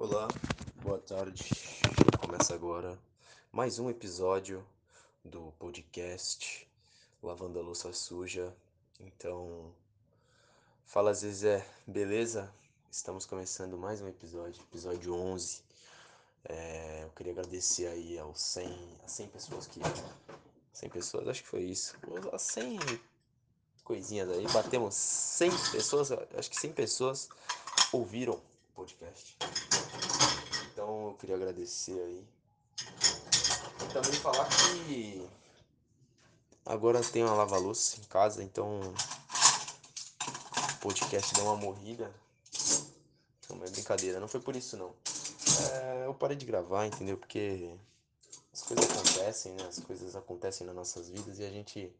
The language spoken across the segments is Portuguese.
Olá, boa tarde. Começa agora mais um episódio do podcast Lavando a Louça Suja. Então, fala Zezé, beleza? Estamos começando mais um episódio, episódio 11. É, eu queria agradecer aí aos 100, as 100 pessoas que. 100 pessoas, acho que foi isso. As 100 coisinhas aí, batemos 100 pessoas, acho que 100 pessoas ouviram o podcast. Queria agradecer aí. E também falar que agora tem uma lava-louça em casa, então o podcast deu uma morrida. Não é brincadeira, não foi por isso não. É, eu parei de gravar, entendeu? Porque as coisas acontecem, né? As coisas acontecem nas nossas vidas e a gente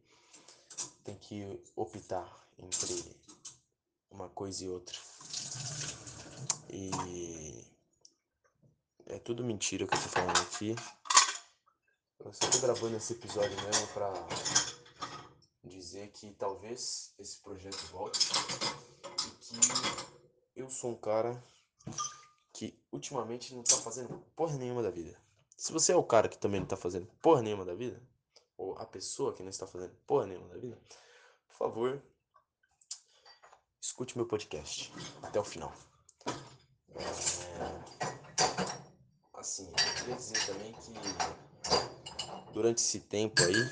tem que optar entre uma coisa e outra. E é tudo mentira que eu tô falando aqui. Eu só tô gravando esse episódio mesmo pra dizer que talvez esse projeto volte e que eu sou um cara que ultimamente não tá fazendo porra nenhuma da vida. Se você é o cara que também não tá fazendo porra nenhuma da vida, ou a pessoa que não está fazendo porra nenhuma da vida, por favor, escute meu podcast até o final. É... Assim, eu queria dizer também que durante esse tempo aí,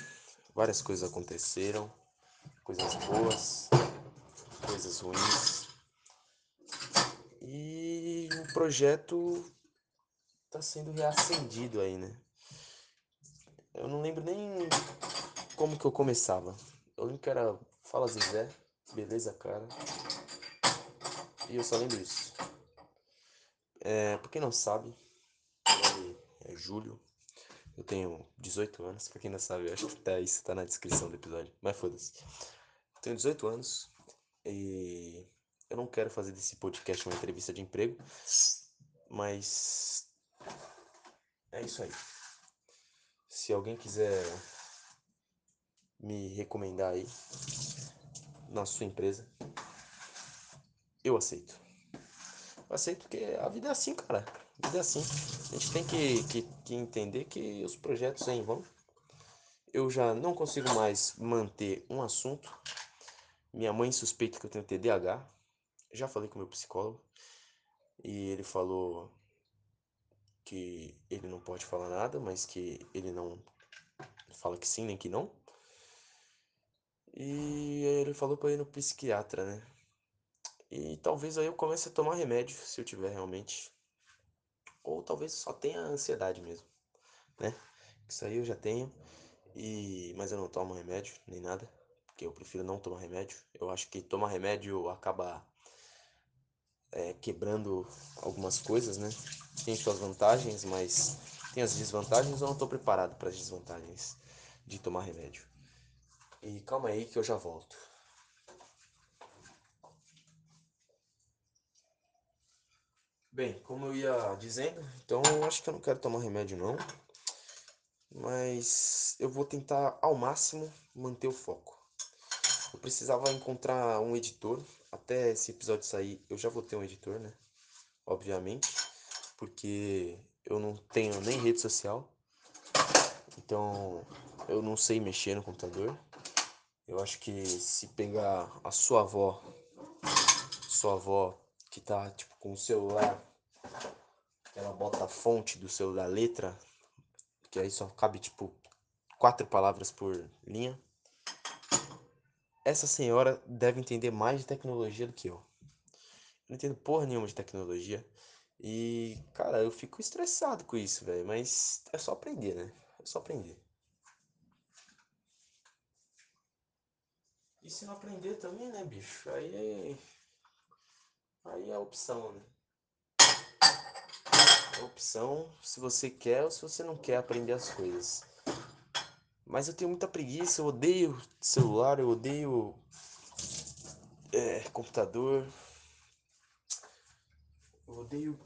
várias coisas aconteceram, coisas boas, coisas ruins. E o projeto tá sendo reacendido aí, né? Eu não lembro nem como que eu começava. Eu lembro que era Fala Zezé, beleza, cara. E eu só lembro isso. É, pra quem não sabe, Júlio. Eu tenho 18 anos, pra quem não sabe, eu acho que tá, isso tá na descrição do episódio. Mas foda-se. Tenho 18 anos e eu não quero fazer desse podcast uma entrevista de emprego, mas é isso aí. Se alguém quiser me recomendar aí na sua empresa, eu aceito. Eu aceito porque a vida é assim, cara. Vida é assim. A gente tem que, que, que entender que os projetos em vão. Eu já não consigo mais manter um assunto. Minha mãe suspeita que eu tenho TDAH. Já falei com meu psicólogo. E ele falou que ele não pode falar nada, mas que ele não fala que sim nem que não. E ele falou para ir no psiquiatra, né? E talvez aí eu comece a tomar remédio, se eu tiver realmente. Ou talvez só tenha ansiedade mesmo, né? Isso aí eu já tenho. E mas eu não tomo remédio nem nada, porque eu prefiro não tomar remédio. Eu acho que tomar remédio acaba é, quebrando algumas coisas, né? Tem suas vantagens, mas tem as desvantagens. Eu não estou preparado para as desvantagens de tomar remédio. E calma aí que eu já volto. Bem, como eu ia dizendo, então eu acho que eu não quero tomar remédio não. Mas eu vou tentar ao máximo manter o foco. Eu precisava encontrar um editor. Até esse episódio sair, eu já vou ter um editor, né? Obviamente. Porque eu não tenho nem rede social. Então eu não sei mexer no computador. Eu acho que se pegar a sua avó, sua avó que tá tipo com o celular, ela bota a fonte do celular, a letra, que aí só cabe tipo quatro palavras por linha. Essa senhora deve entender mais de tecnologia do que eu. Eu não entendo porra nenhuma de tecnologia. E, cara, eu fico estressado com isso, velho. Mas é só aprender, né? É só aprender. E se não aprender também, né, bicho? Aí é Aí é a opção, né? Opção se você quer ou se você não quer aprender as coisas. Mas eu tenho muita preguiça, eu odeio celular, eu odeio é, computador. Eu odeio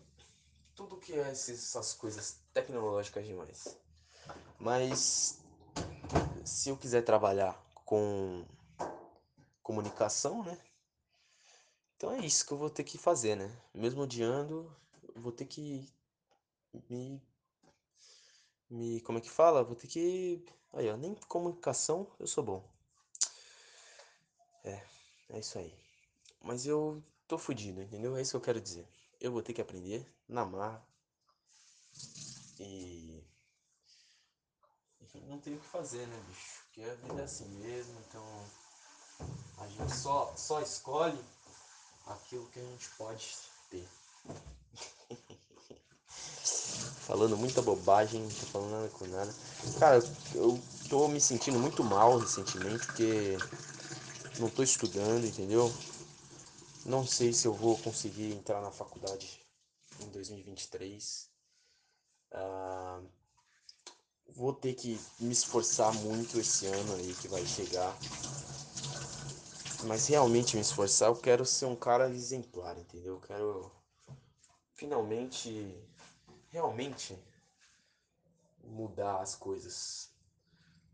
tudo que é essas coisas tecnológicas demais. Mas se eu quiser trabalhar com comunicação, né? Então é isso que eu vou ter que fazer, né? Mesmo odiando, vou ter que me. Me. Como é que fala? Vou ter que. Aí, ó, nem comunicação eu sou bom. É, é isso aí. Mas eu tô fudido, entendeu? É isso que eu quero dizer. Eu vou ter que aprender na marra. E. não tem o que fazer, né, bicho? Porque a vida é assim mesmo, então. A gente só, só escolhe aquilo que a gente pode ter. Falando muita bobagem, não tô falando nada com nada. Cara, eu tô me sentindo muito mal recentemente porque não tô estudando, entendeu? Não sei se eu vou conseguir entrar na faculdade em 2023. Ah, vou ter que me esforçar muito esse ano aí que vai chegar. Mas realmente me esforçar, eu quero ser um cara exemplar, entendeu? Eu quero finalmente, realmente mudar as coisas.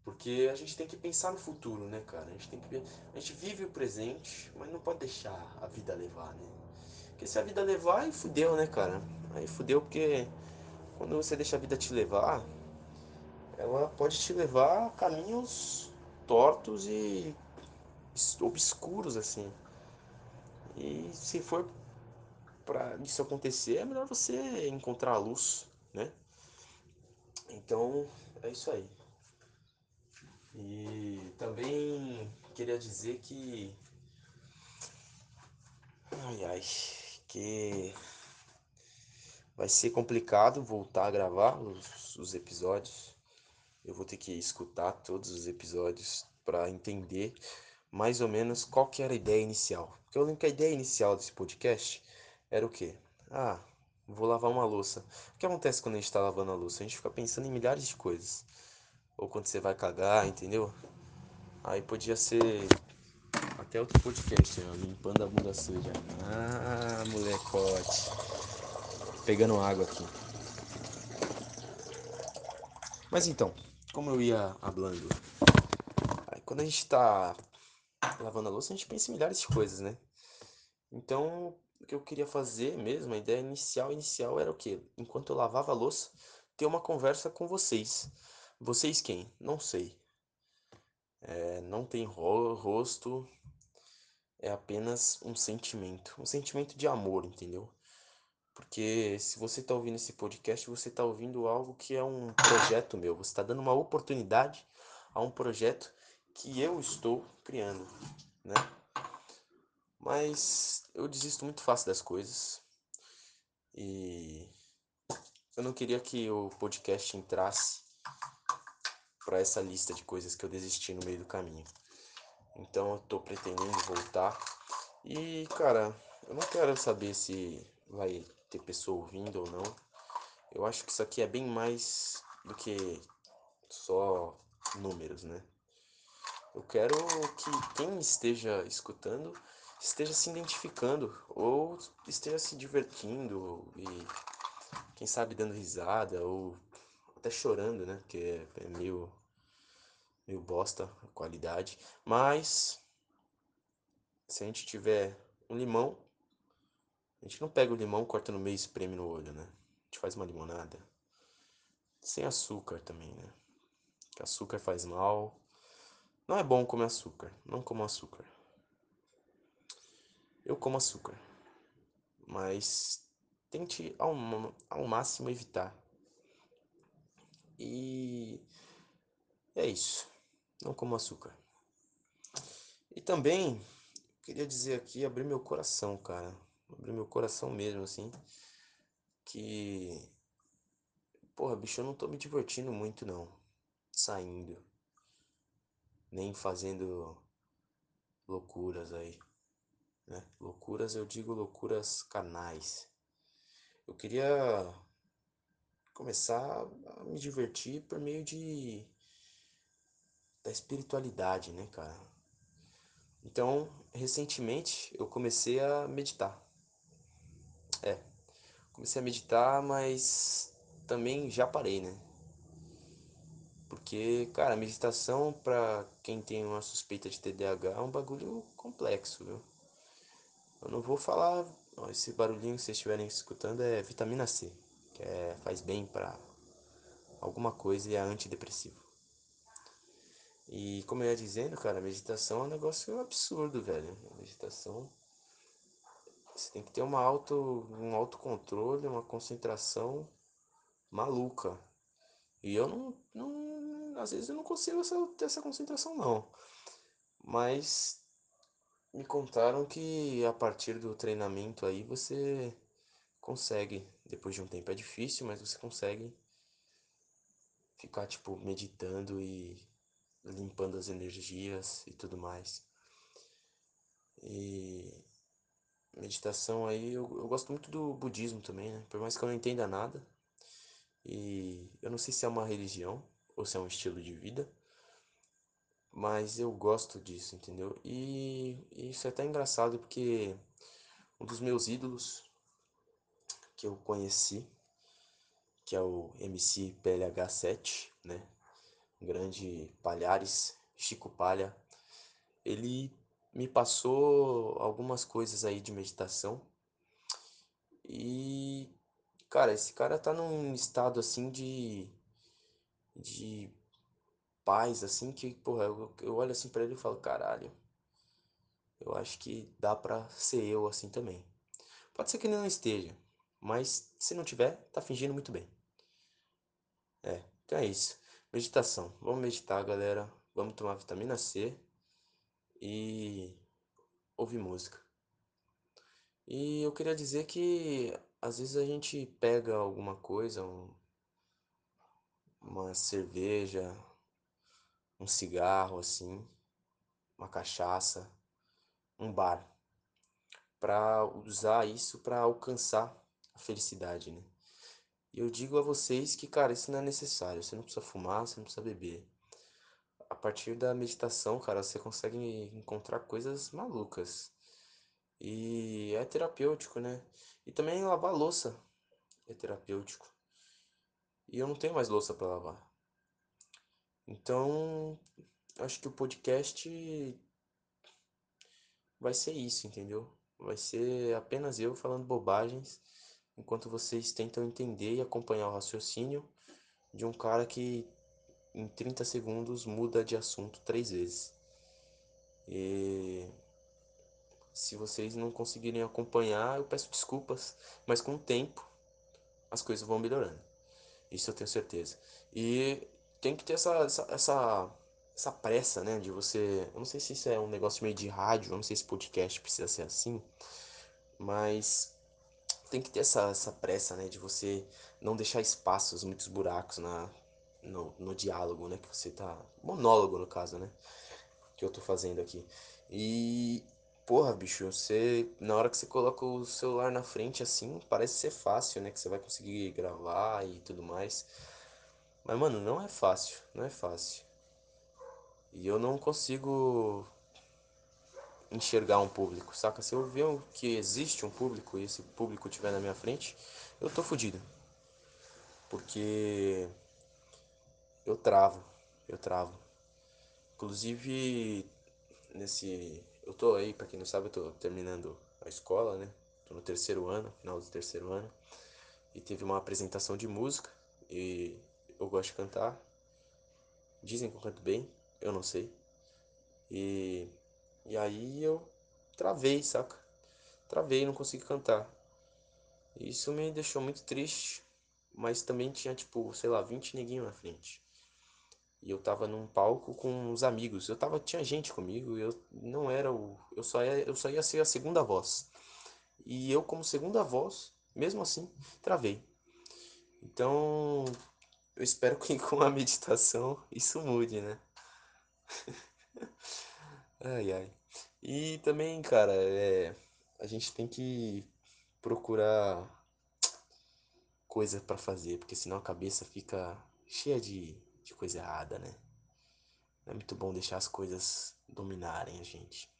Porque a gente tem que pensar no futuro, né, cara? A gente tem que a gente vive o presente, mas não pode deixar a vida levar, né? Porque se a vida levar, aí fudeu, né, cara? Aí fudeu porque quando você deixa a vida te levar, ela pode te levar a caminhos tortos e obscuros assim. E se for para isso acontecer, é melhor você encontrar a luz, né? Então, é isso aí. E também queria dizer que. Ai ai, que vai ser complicado voltar a gravar os, os episódios. Eu vou ter que escutar todos os episódios para entender mais ou menos qual que era a ideia inicial. Porque eu lembro que a ideia inicial desse podcast era o quê? Ah, vou lavar uma louça. O que acontece quando a gente está lavando a louça? A gente fica pensando em milhares de coisas. Ou quando você vai cagar, entendeu? Aí podia ser até outro podcast, ó, limpando a bunda suja. Ah, molecote. Pegando água aqui. Mas então, como eu ia hablando, aí quando a gente tá lavando a louça, a gente pensa em milhares de coisas, né? Então, o que eu queria fazer mesmo, a ideia inicial inicial era o quê? Enquanto eu lavava a louça, ter uma conversa com vocês. Vocês quem? Não sei. É, não tem ro rosto, é apenas um sentimento, um sentimento de amor, entendeu? Porque se você está ouvindo esse podcast, você está ouvindo algo que é um projeto meu, você está dando uma oportunidade a um projeto que eu estou criando, né? Mas eu desisto muito fácil das coisas e eu não queria que o podcast entrasse para essa lista de coisas que eu desisti no meio do caminho. Então eu tô pretendendo voltar. E, cara, eu não quero saber se vai ter pessoa ouvindo ou não. Eu acho que isso aqui é bem mais do que só números, né? Eu quero que quem esteja escutando esteja se identificando ou esteja se divertindo e quem sabe dando risada ou até chorando, né? Porque é meio meio bosta a qualidade, mas se a gente tiver um limão, a gente não pega o limão, corta no meio e espreme no olho, né? A gente faz uma limonada sem açúcar também, né? Que açúcar faz mal. Não é bom comer açúcar, não como açúcar. Eu como açúcar, mas tente ao, ao máximo evitar. E é isso. Não como açúcar. E também queria dizer aqui, abrir meu coração, cara. Abrir meu coração mesmo, assim. Que. Porra, bicho, eu não tô me divertindo muito, não. Saindo. Nem fazendo loucuras aí. Né? Loucuras, eu digo loucuras canais. Eu queria começar a me divertir por meio de da espiritualidade, né, cara? Então, recentemente eu comecei a meditar. É, comecei a meditar, mas também já parei, né? Porque, cara, meditação pra quem tem uma suspeita de TDAH é um bagulho complexo, viu? Eu não vou falar esse barulhinho que vocês estiverem escutando é vitamina C, que é, faz bem pra alguma coisa e é antidepressivo. E como eu ia dizendo, cara, meditação é um negócio absurdo, velho. Meditação você tem que ter uma auto, um autocontrole, uma concentração maluca. E eu não, não às vezes eu não consigo essa, ter essa concentração não. Mas me contaram que a partir do treinamento aí você consegue, depois de um tempo é difícil, mas você consegue ficar tipo meditando e limpando as energias e tudo mais. E meditação aí, eu, eu gosto muito do budismo também, né? Por mais que eu não entenda nada. E eu não sei se é uma religião ou se é um estilo de vida. Mas eu gosto disso, entendeu? E, isso é até engraçado porque um dos meus ídolos que eu conheci, que é o MC PLH7, né? grande Palhares, Chico Palha, ele me passou algumas coisas aí de meditação. E, cara, esse cara tá num estado assim de. de paz, assim, que, porra, eu, eu olho assim pra ele e falo, caralho, eu acho que dá pra ser eu assim também. Pode ser que ele não esteja, mas se não tiver, tá fingindo muito bem. É, então é isso. Meditação. Vamos meditar, galera. Vamos tomar vitamina C e ouvir música. E eu queria dizer que às vezes a gente pega alguma coisa, um, uma cerveja, um cigarro assim, uma cachaça, um bar, para usar isso para alcançar a felicidade, né? E eu digo a vocês que, cara, isso não é necessário. Você não precisa fumar, você não precisa beber. A partir da meditação, cara, você consegue encontrar coisas malucas. E é terapêutico, né? E também lavar louça é terapêutico. E eu não tenho mais louça para lavar. Então, acho que o podcast vai ser isso, entendeu? Vai ser apenas eu falando bobagens, enquanto vocês tentam entender e acompanhar o raciocínio de um cara que em 30 segundos muda de assunto três vezes. E se vocês não conseguirem acompanhar, eu peço desculpas, mas com o tempo as coisas vão melhorando. Isso eu tenho certeza. E tem que ter essa, essa, essa, essa pressa, né? De você. Eu não sei se isso é um negócio meio de rádio, eu não sei se podcast precisa ser assim, mas tem que ter essa, essa pressa, né? De você não deixar espaços, muitos buracos na, no, no diálogo, né? Que você tá. Monólogo, no caso, né? Que eu tô fazendo aqui. E Porra, bicho, você na hora que você coloca o celular na frente assim, parece ser fácil, né, que você vai conseguir gravar e tudo mais. Mas mano, não é fácil, não é fácil. E eu não consigo enxergar um público, saca? Se eu ver que existe um público e esse público estiver na minha frente, eu tô fudido. Porque eu travo, eu travo. Inclusive nesse eu tô aí, para quem não sabe, eu tô terminando a escola, né? Tô no terceiro ano, final do terceiro ano. E teve uma apresentação de música e eu gosto de cantar. Dizem que eu canto bem, eu não sei. E e aí eu travei, saca? Travei, não consegui cantar. Isso me deixou muito triste, mas também tinha tipo, sei lá, 20 neguinhos na frente. E eu tava num palco com os amigos. Eu tava, tinha gente comigo, eu não era o, eu só ia, eu só ia ser a segunda voz. E eu como segunda voz, mesmo assim, travei. Então, eu espero que com a meditação isso mude, né? ai ai. E também, cara, é a gente tem que procurar coisa para fazer, porque senão a cabeça fica cheia de, de coisa errada, né? Não é muito bom deixar as coisas dominarem a gente.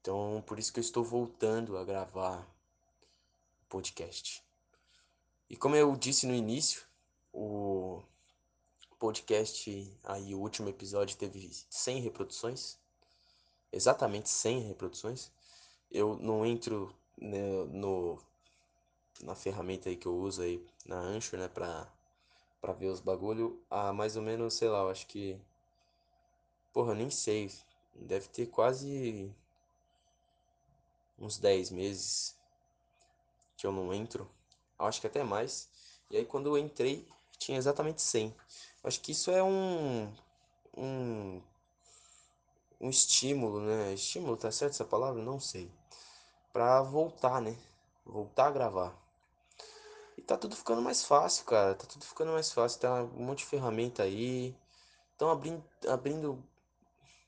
Então, por isso que eu estou voltando a gravar podcast. E como eu disse no início, o podcast aí o último episódio teve 100 reproduções. Exatamente 100 reproduções. Eu não entro né, no, na ferramenta aí que eu uso aí, na Anchor, né, pra, pra ver os bagulho, há mais ou menos, sei lá, eu acho que, porra, eu nem sei, deve ter quase uns 10 meses que eu não entro, eu acho que até mais, e aí quando eu entrei, tinha exatamente 100. Eu acho que isso é um, um, um estímulo, né, estímulo, tá certo essa palavra? Não sei, pra voltar, né, voltar a gravar. E tá tudo ficando mais fácil, cara. Tá tudo ficando mais fácil. Tá um monte de ferramenta aí. Estão abrindo, abrindo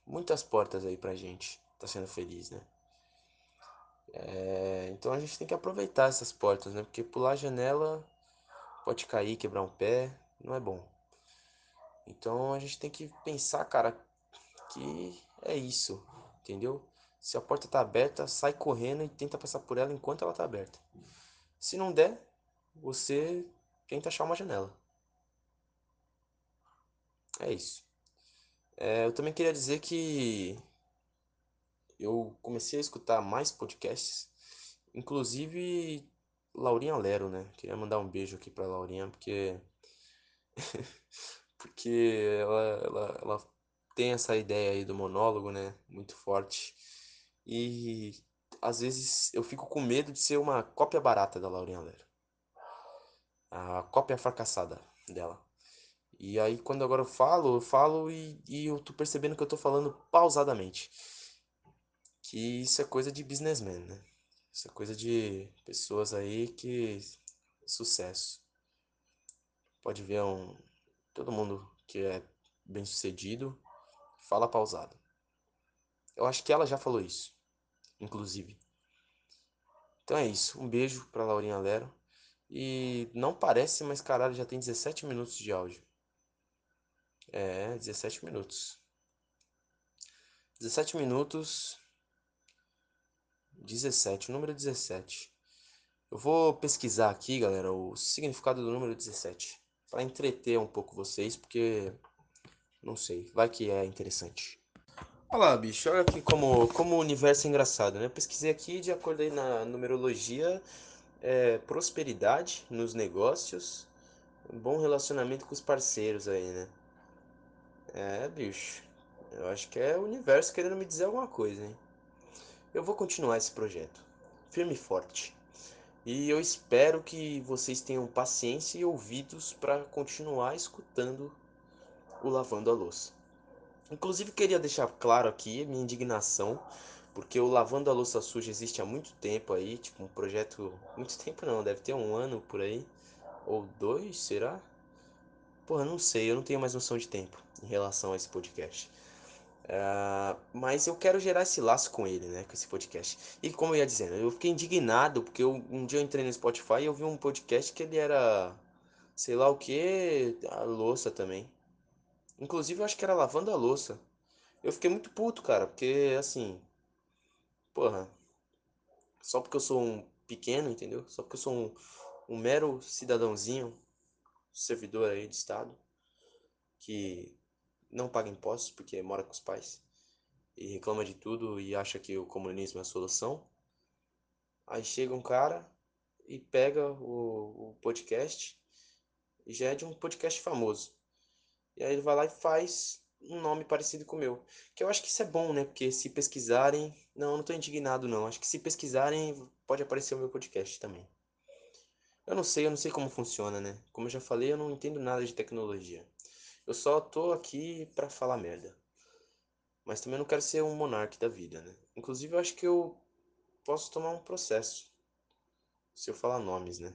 muitas portas aí pra gente. Tá sendo feliz, né? É, então a gente tem que aproveitar essas portas, né? Porque pular a janela pode cair, quebrar um pé. Não é bom. Então a gente tem que pensar, cara, que é isso. Entendeu? Se a porta tá aberta, sai correndo e tenta passar por ela enquanto ela tá aberta. Se não der, você tenta achar uma janela. É isso. É, eu também queria dizer que eu comecei a escutar mais podcasts, inclusive Laurinha Lero, né? Queria mandar um beijo aqui pra Laurinha, porque porque ela, ela, ela tem essa ideia aí do monólogo, né? Muito forte. E às vezes eu fico com medo de ser uma cópia barata da Laurinha Lero. A cópia fracassada dela. E aí, quando agora eu falo, eu falo e, e eu tô percebendo que eu tô falando pausadamente. Que isso é coisa de businessman, né? É coisa de pessoas aí que. Sucesso. Pode ver um. Todo mundo que é bem sucedido fala pausado. Eu acho que ela já falou isso, inclusive. Então é isso. Um beijo pra Laurinha Lero. E não parece, mas caralho, já tem 17 minutos de áudio. É, 17 minutos. 17 minutos. 17, o número 17. Eu vou pesquisar aqui, galera, o significado do número 17. Pra entreter um pouco vocês, porque. Não sei, vai que é interessante. Olha lá, bicho, olha aqui como, como o universo é engraçado, né? Eu pesquisei aqui de acordo aí na numerologia, é, prosperidade nos negócios, um bom relacionamento com os parceiros aí, né? É, bicho, eu acho que é o universo querendo me dizer alguma coisa, hein? Eu vou continuar esse projeto, firme e forte. E eu espero que vocês tenham paciência e ouvidos para continuar escutando o Lavando a Louça. Inclusive, queria deixar claro aqui minha indignação, porque o Lavando a Louça Suja existe há muito tempo aí, tipo um projeto. Muito tempo não, deve ter um ano por aí. Ou dois, será? Porra, não sei, eu não tenho mais noção de tempo em relação a esse podcast. Uh, mas eu quero gerar esse laço com ele, né? Com esse podcast. E como eu ia dizendo, eu fiquei indignado porque eu, um dia eu entrei no Spotify e eu vi um podcast que ele era, sei lá o que, a louça também. Inclusive eu acho que era lavando a louça. Eu fiquei muito puto, cara, porque assim, porra, só porque eu sou um pequeno, entendeu? Só porque eu sou um, um mero cidadãozinho, servidor aí de Estado, que não paga impostos porque mora com os pais e reclama de tudo e acha que o comunismo é a solução. Aí chega um cara e pega o, o podcast e já é de um podcast famoso. E aí ele vai lá e faz um nome parecido com o meu. Que eu acho que isso é bom, né? Porque se pesquisarem. Não, eu não tô indignado, não. Acho que se pesquisarem, pode aparecer o meu podcast também. Eu não sei, eu não sei como funciona, né? Como eu já falei, eu não entendo nada de tecnologia. Eu só tô aqui pra falar merda. Mas também não quero ser um monarca da vida, né? Inclusive, eu acho que eu posso tomar um processo. Se eu falar nomes, né?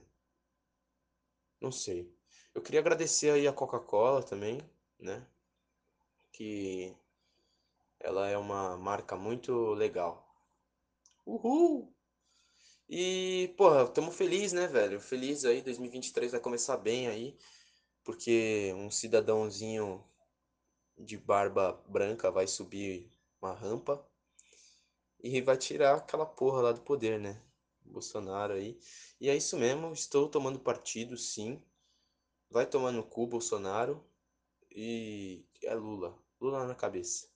Não sei. Eu queria agradecer aí a Coca-Cola também, né? Que ela é uma marca muito legal. Uhul! E, porra, tamo feliz, né, velho? Feliz aí, 2023 vai começar bem aí, porque um cidadãozinho de barba branca vai subir uma rampa e vai tirar aquela porra lá do poder, né? Bolsonaro aí. E é isso mesmo, estou tomando partido, sim. Vai tomar no cu, Bolsonaro. E é Lula. Lula na cabeça.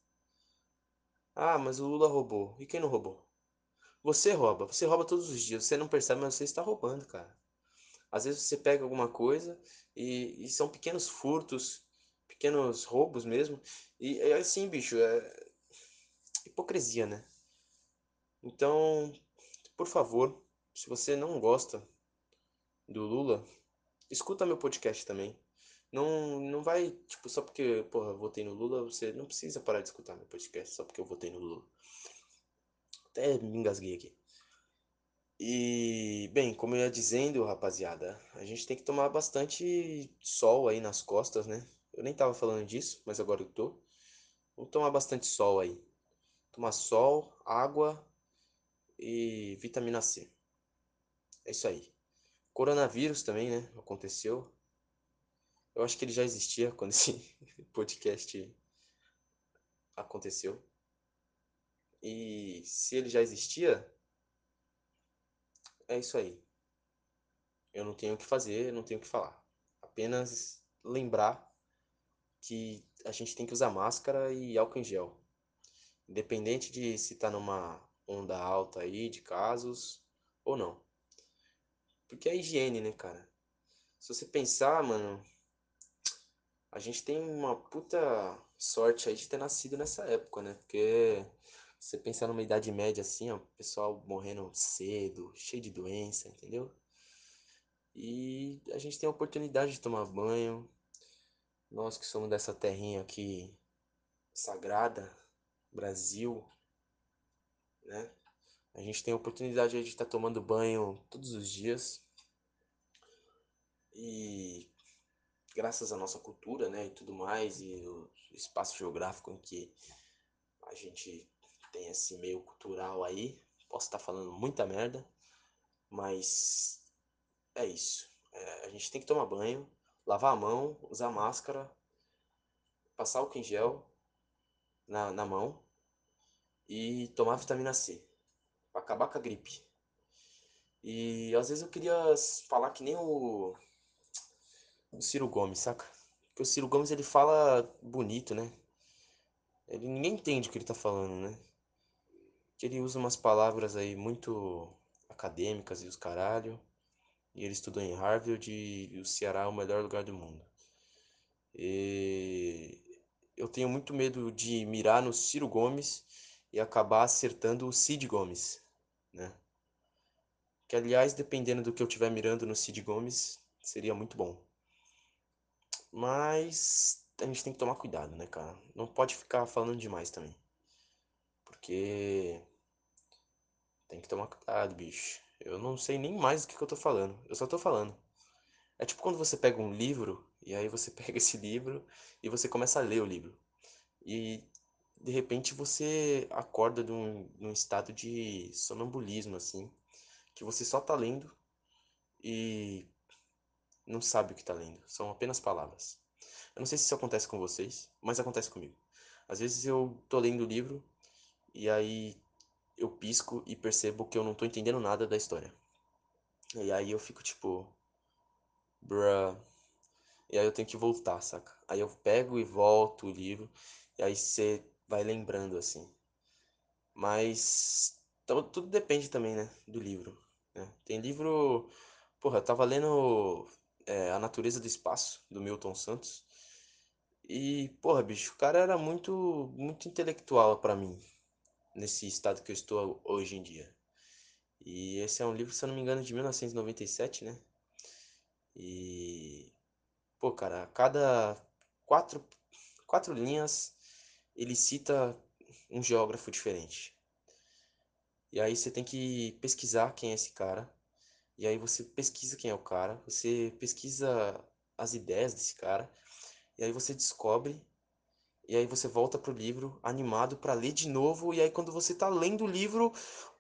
Ah, mas o Lula roubou. E quem não roubou? Você rouba, você rouba todos os dias, você não percebe, mas você está roubando, cara. Às vezes você pega alguma coisa e, e são pequenos furtos, pequenos roubos mesmo. E é assim, bicho, é hipocrisia, né? Então, por favor, se você não gosta do Lula, escuta meu podcast também. Não, não vai, tipo, só porque, porra, eu votei no Lula, você não precisa parar de escutar meu podcast só porque eu votei no Lula. Até me engasguei aqui. E, bem, como eu ia dizendo, rapaziada, a gente tem que tomar bastante sol aí nas costas, né? Eu nem tava falando disso, mas agora eu tô. Vamos tomar bastante sol aí. Tomar sol, água e vitamina C. É isso aí. Coronavírus também, né? Aconteceu. Eu acho que ele já existia quando esse podcast aconteceu. E se ele já existia, é isso aí. Eu não tenho o que fazer, não tenho o que falar. Apenas lembrar que a gente tem que usar máscara e álcool em gel. Independente de se tá numa onda alta aí de casos ou não. Porque é higiene, né, cara? Se você pensar, mano, a gente tem uma puta sorte aí de ter nascido nessa época, né? Porque você pensar numa idade média assim, ó, pessoal morrendo cedo, cheio de doença, entendeu? E a gente tem a oportunidade de tomar banho. Nós que somos dessa terrinha aqui sagrada, Brasil, né? A gente tem a oportunidade de estar tomando banho todos os dias. E graças à nossa cultura, né, e tudo mais, e o espaço geográfico em que a gente tem esse meio cultural aí, posso estar falando muita merda, mas é isso. É, a gente tem que tomar banho, lavar a mão, usar máscara, passar álcool em gel na, na mão e tomar vitamina C para acabar com a gripe. E às vezes eu queria falar que nem o, o Ciro Gomes, saca? Porque o Ciro Gomes ele fala bonito, né? Ele ninguém entende o que ele tá falando, né? Que ele usa umas palavras aí muito acadêmicas e os caralho. E ele estudou em Harvard e o Ceará é o melhor lugar do mundo. E eu tenho muito medo de mirar no Ciro Gomes e acabar acertando o Cid Gomes, né? Que aliás, dependendo do que eu estiver mirando no Cid Gomes, seria muito bom. Mas a gente tem que tomar cuidado, né, cara? Não pode ficar falando demais também. Porque tem que tomar cuidado, bicho. Eu não sei nem mais do que, que eu tô falando. Eu só tô falando. É tipo quando você pega um livro e aí você pega esse livro e você começa a ler o livro. E de repente você acorda num, num estado de sonambulismo, assim, que você só tá lendo e não sabe o que tá lendo. São apenas palavras. Eu não sei se isso acontece com vocês, mas acontece comigo. Às vezes eu tô lendo o livro e aí eu pisco e percebo que eu não tô entendendo nada da história. E aí eu fico tipo, bruh. E aí eu tenho que voltar, saca? Aí eu pego e volto o livro, e aí você vai lembrando assim. Mas tudo depende também, né, do livro. Né? Tem livro. Porra, eu tava lendo é, A Natureza do Espaço, do Milton Santos. E, porra, bicho, o cara era muito, muito intelectual para mim, nesse estado que eu estou hoje em dia. E esse é um livro, se eu não me engano, de 1997, né? E, pô, cara, a cada quatro, quatro linhas ele cita um geógrafo diferente. E aí você tem que pesquisar quem é esse cara. E aí você pesquisa quem é o cara, você pesquisa as ideias desse cara, e aí você descobre, e aí você volta pro livro animado para ler de novo, e aí quando você tá lendo o livro,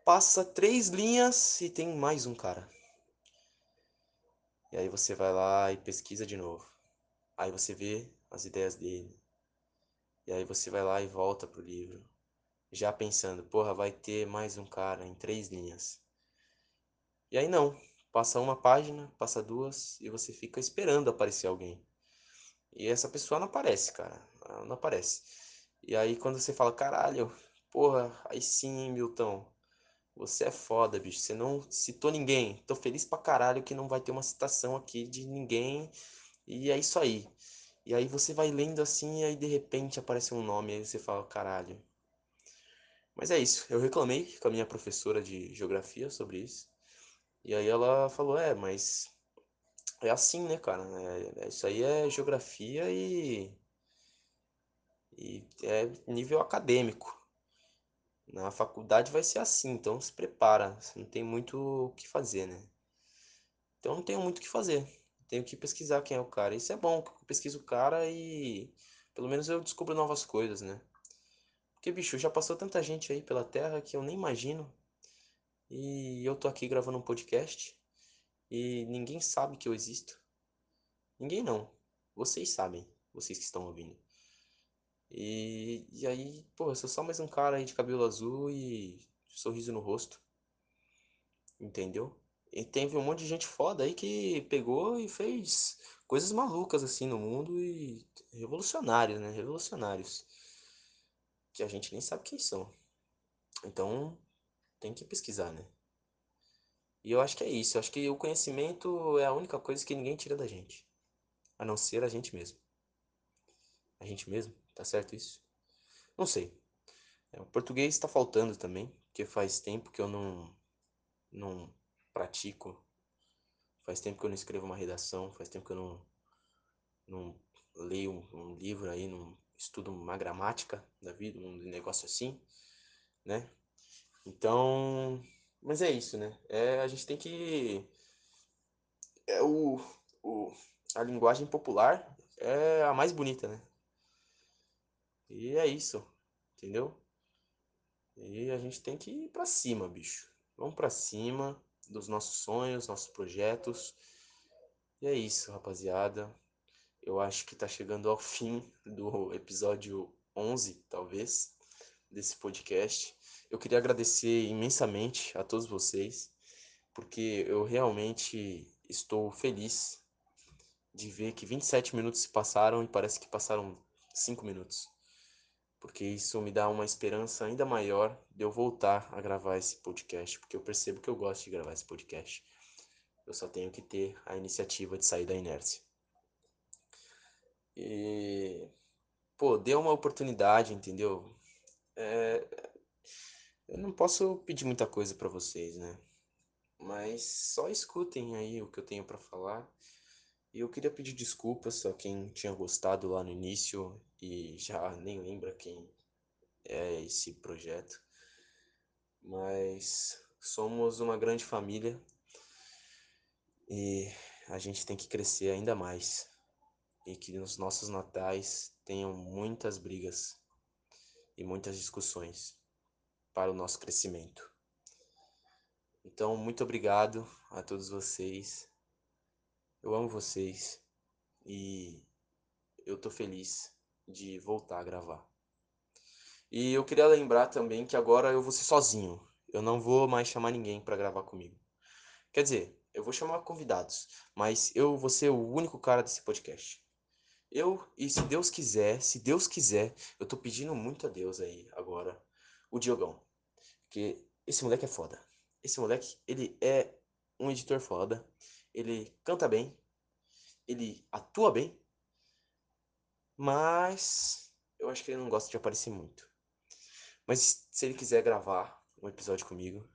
passa três linhas e tem mais um cara. E aí você vai lá e pesquisa de novo. Aí você vê as ideias dele. E aí você vai lá e volta pro livro, já pensando, porra, vai ter mais um cara em três linhas. E aí não, passa uma página, passa duas e você fica esperando aparecer alguém. E essa pessoa não aparece, cara. Ela não aparece. E aí quando você fala, caralho, porra, aí sim, Milton. Você é foda, bicho. Você não citou ninguém. Tô feliz pra caralho que não vai ter uma citação aqui de ninguém. E é isso aí. E aí você vai lendo assim, e aí de repente aparece um nome, aí você fala, caralho. Mas é isso. Eu reclamei com a minha professora de geografia sobre isso. E aí ela falou, é, mas é assim, né, cara? É, é- isso aí é geografia e, e é nível acadêmico. Na faculdade vai ser assim, então se prepara. Você não tem muito o que fazer, né? Então não tenho muito o que fazer. Tenho que pesquisar quem é o cara. Isso é bom, eu pesquiso o cara e pelo menos eu descubro novas coisas, né? Porque, bicho, já passou tanta gente aí pela Terra que eu nem imagino. E eu tô aqui gravando um podcast e ninguém sabe que eu existo. Ninguém não. Vocês sabem, vocês que estão ouvindo. E, e aí, pô, eu sou só mais um cara aí de cabelo azul e sorriso no rosto. Entendeu? E teve um monte de gente foda aí que pegou e fez coisas malucas assim no mundo e revolucionários, né? Revolucionários. Que a gente nem sabe quem são. Então, tem que pesquisar, né? E eu acho que é isso. Eu acho que o conhecimento é a única coisa que ninguém tira da gente. A não ser a gente mesmo. A gente mesmo? Tá certo isso? Não sei. É, o português está faltando também, porque faz tempo que eu não, não pratico. Faz tempo que eu não escrevo uma redação. Faz tempo que eu não, não leio um, um livro aí, não estudo uma gramática da vida, um negócio assim, né? Então, mas é isso, né? É, a gente tem que é o, o a linguagem popular é a mais bonita, né? E é isso, entendeu? E a gente tem que ir pra cima, bicho. Vamos pra cima dos nossos sonhos, nossos projetos. E é isso, rapaziada. Eu acho que tá chegando ao fim do episódio 11, talvez, desse podcast. Eu queria agradecer imensamente a todos vocês, porque eu realmente estou feliz de ver que 27 minutos se passaram e parece que passaram 5 minutos. Porque isso me dá uma esperança ainda maior de eu voltar a gravar esse podcast, porque eu percebo que eu gosto de gravar esse podcast. Eu só tenho que ter a iniciativa de sair da inércia. E, pô, dê uma oportunidade, entendeu? É, eu não posso pedir muita coisa pra vocês, né? Mas só escutem aí o que eu tenho pra falar. E eu queria pedir desculpas a quem tinha gostado lá no início e já nem lembra quem é esse projeto. Mas somos uma grande família e a gente tem que crescer ainda mais. E que nos nossos natais tenham muitas brigas e muitas discussões para o nosso crescimento. Então, muito obrigado a todos vocês. Eu amo vocês e eu tô feliz de voltar a gravar. E eu queria lembrar também que agora eu vou ser sozinho. Eu não vou mais chamar ninguém para gravar comigo. Quer dizer, eu vou chamar convidados, mas eu vou ser o único cara desse podcast. Eu, e se Deus quiser, se Deus quiser, eu tô pedindo muito a Deus aí agora, o Diogão. Porque esse moleque é foda. Esse moleque, ele é um editor foda. Ele canta bem. Ele atua bem. Mas eu acho que ele não gosta de aparecer muito. Mas se ele quiser gravar um episódio comigo,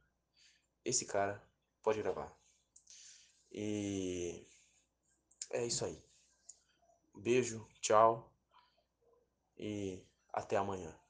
esse cara pode gravar. E é isso aí. Beijo, tchau e até amanhã.